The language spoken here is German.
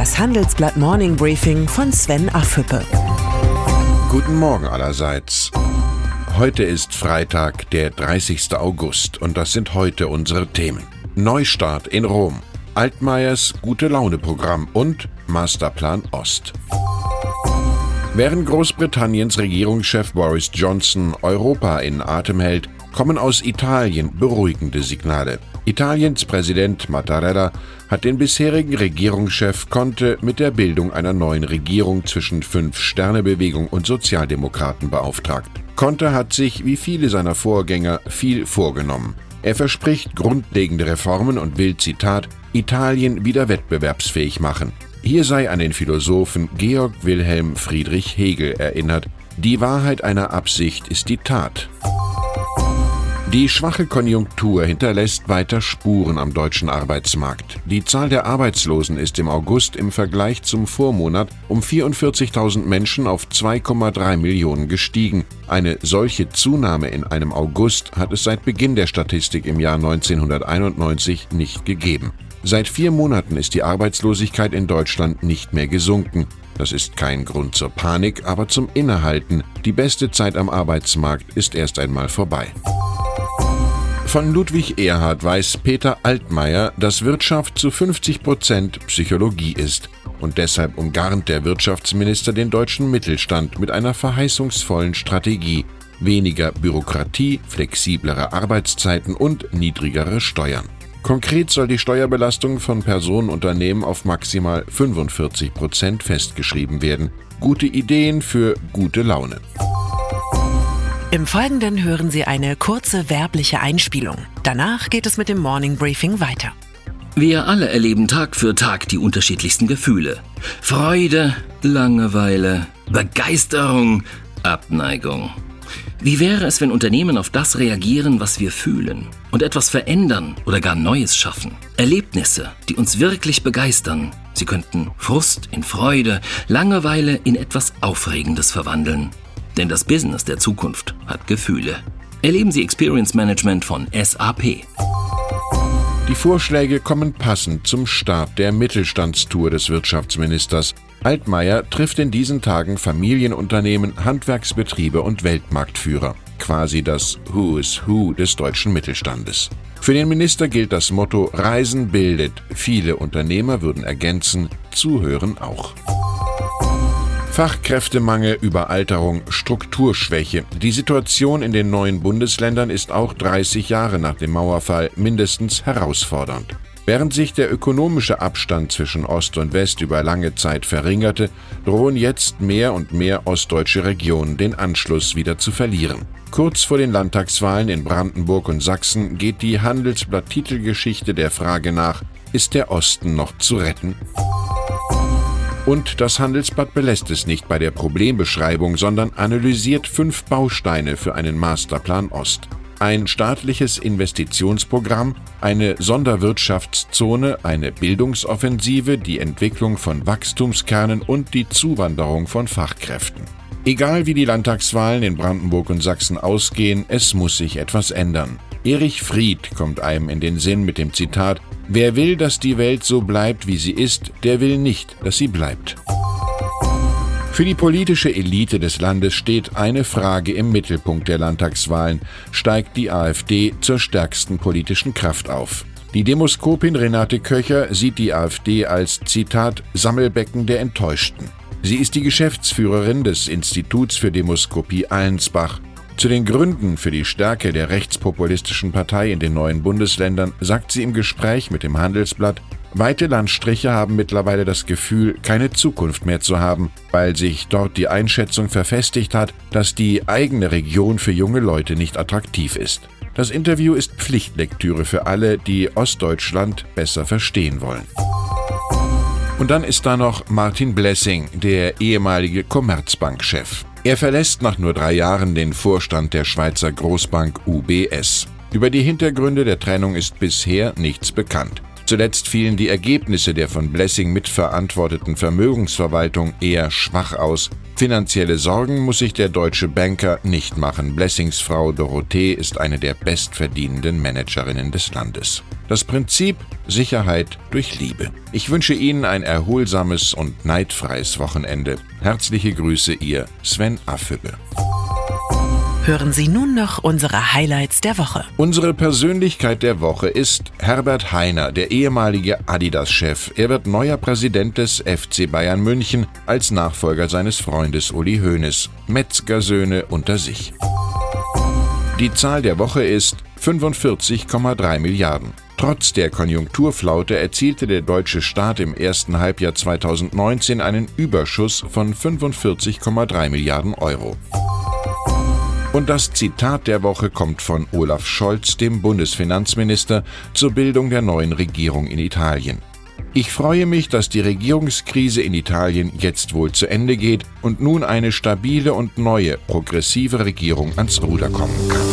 Das Handelsblatt Morning Briefing von Sven Affüppe. Guten Morgen allerseits. Heute ist Freitag, der 30. August und das sind heute unsere Themen. Neustart in Rom, Altmaiers Gute Laune Programm und Masterplan Ost. Während Großbritanniens Regierungschef Boris Johnson Europa in Atem hält, kommen aus Italien beruhigende Signale. Italiens Präsident Mattarella hat den bisherigen Regierungschef Conte mit der Bildung einer neuen Regierung zwischen Fünf-Sterne-Bewegung und Sozialdemokraten beauftragt. Conte hat sich, wie viele seiner Vorgänger, viel vorgenommen. Er verspricht grundlegende Reformen und will, Zitat, Italien wieder wettbewerbsfähig machen. Hier sei an den Philosophen Georg Wilhelm Friedrich Hegel erinnert, die Wahrheit einer Absicht ist die Tat. Die schwache Konjunktur hinterlässt weiter Spuren am deutschen Arbeitsmarkt. Die Zahl der Arbeitslosen ist im August im Vergleich zum Vormonat um 44.000 Menschen auf 2,3 Millionen gestiegen. Eine solche Zunahme in einem August hat es seit Beginn der Statistik im Jahr 1991 nicht gegeben. Seit vier Monaten ist die Arbeitslosigkeit in Deutschland nicht mehr gesunken. Das ist kein Grund zur Panik, aber zum Innehalten. Die beste Zeit am Arbeitsmarkt ist erst einmal vorbei. Von Ludwig Erhard weiß Peter Altmaier, dass Wirtschaft zu 50 Prozent Psychologie ist. Und deshalb umgarnt der Wirtschaftsminister den deutschen Mittelstand mit einer verheißungsvollen Strategie. Weniger Bürokratie, flexiblere Arbeitszeiten und niedrigere Steuern. Konkret soll die Steuerbelastung von Personenunternehmen auf maximal 45 Prozent festgeschrieben werden. Gute Ideen für gute Laune. Im Folgenden hören Sie eine kurze werbliche Einspielung. Danach geht es mit dem Morning Briefing weiter. Wir alle erleben Tag für Tag die unterschiedlichsten Gefühle. Freude, Langeweile, Begeisterung, Abneigung. Wie wäre es, wenn Unternehmen auf das reagieren, was wir fühlen und etwas verändern oder gar Neues schaffen? Erlebnisse, die uns wirklich begeistern. Sie könnten Frust in Freude, Langeweile in etwas Aufregendes verwandeln. Denn das Business der Zukunft hat Gefühle. Erleben Sie Experience Management von SAP. Die Vorschläge kommen passend zum Start der Mittelstandstour des Wirtschaftsministers. Altmaier trifft in diesen Tagen Familienunternehmen, Handwerksbetriebe und Weltmarktführer. Quasi das Who is Who des deutschen Mittelstandes. Für den Minister gilt das Motto Reisen bildet. Viele Unternehmer würden ergänzen, zuhören auch. Fachkräftemangel, Überalterung, Strukturschwäche. Die Situation in den neuen Bundesländern ist auch 30 Jahre nach dem Mauerfall mindestens herausfordernd. Während sich der ökonomische Abstand zwischen Ost und West über lange Zeit verringerte, drohen jetzt mehr und mehr ostdeutsche Regionen den Anschluss wieder zu verlieren. Kurz vor den Landtagswahlen in Brandenburg und Sachsen geht die Handelsblatt-Titelgeschichte der Frage nach, ist der Osten noch zu retten? Und das Handelsblatt belässt es nicht bei der Problembeschreibung, sondern analysiert fünf Bausteine für einen Masterplan Ost. Ein staatliches Investitionsprogramm, eine Sonderwirtschaftszone, eine Bildungsoffensive, die Entwicklung von Wachstumskernen und die Zuwanderung von Fachkräften. Egal wie die Landtagswahlen in Brandenburg und Sachsen ausgehen, es muss sich etwas ändern. Erich Fried kommt einem in den Sinn mit dem Zitat Wer will, dass die Welt so bleibt, wie sie ist, der will nicht, dass sie bleibt. Für die politische Elite des Landes steht eine Frage im Mittelpunkt der Landtagswahlen. Steigt die AfD zur stärksten politischen Kraft auf? Die Demoskopin Renate Köcher sieht die AfD als Zitat Sammelbecken der Enttäuschten. Sie ist die Geschäftsführerin des Instituts für Demoskopie Allensbach zu den Gründen für die Stärke der rechtspopulistischen Partei in den neuen Bundesländern sagt sie im Gespräch mit dem Handelsblatt, Weite Landstriche haben mittlerweile das Gefühl, keine Zukunft mehr zu haben, weil sich dort die Einschätzung verfestigt hat, dass die eigene Region für junge Leute nicht attraktiv ist. Das Interview ist Pflichtlektüre für alle, die Ostdeutschland besser verstehen wollen. Und dann ist da noch Martin Blessing, der ehemalige Commerzbank-Chef. Er verlässt nach nur drei Jahren den Vorstand der Schweizer Großbank UBS. Über die Hintergründe der Trennung ist bisher nichts bekannt. Zuletzt fielen die Ergebnisse der von Blessing mitverantworteten Vermögensverwaltung eher schwach aus. Finanzielle Sorgen muss sich der deutsche Banker nicht machen. Blessings Frau Dorothee ist eine der bestverdienenden Managerinnen des Landes. Das Prinzip Sicherheit durch Liebe. Ich wünsche Ihnen ein erholsames und neidfreies Wochenende. Herzliche Grüße, Ihr Sven Affülle. Hören Sie nun noch unsere Highlights der Woche. Unsere Persönlichkeit der Woche ist Herbert Heiner, der ehemalige Adidas-Chef. Er wird neuer Präsident des FC Bayern München als Nachfolger seines Freundes Uli Hoeneß. Metzgersöhne unter sich. Die Zahl der Woche ist 45,3 Milliarden. Trotz der Konjunkturflaute erzielte der deutsche Staat im ersten Halbjahr 2019 einen Überschuss von 45,3 Milliarden Euro. Und das Zitat der Woche kommt von Olaf Scholz, dem Bundesfinanzminister, zur Bildung der neuen Regierung in Italien. Ich freue mich, dass die Regierungskrise in Italien jetzt wohl zu Ende geht und nun eine stabile und neue progressive Regierung ans Ruder kommen kann.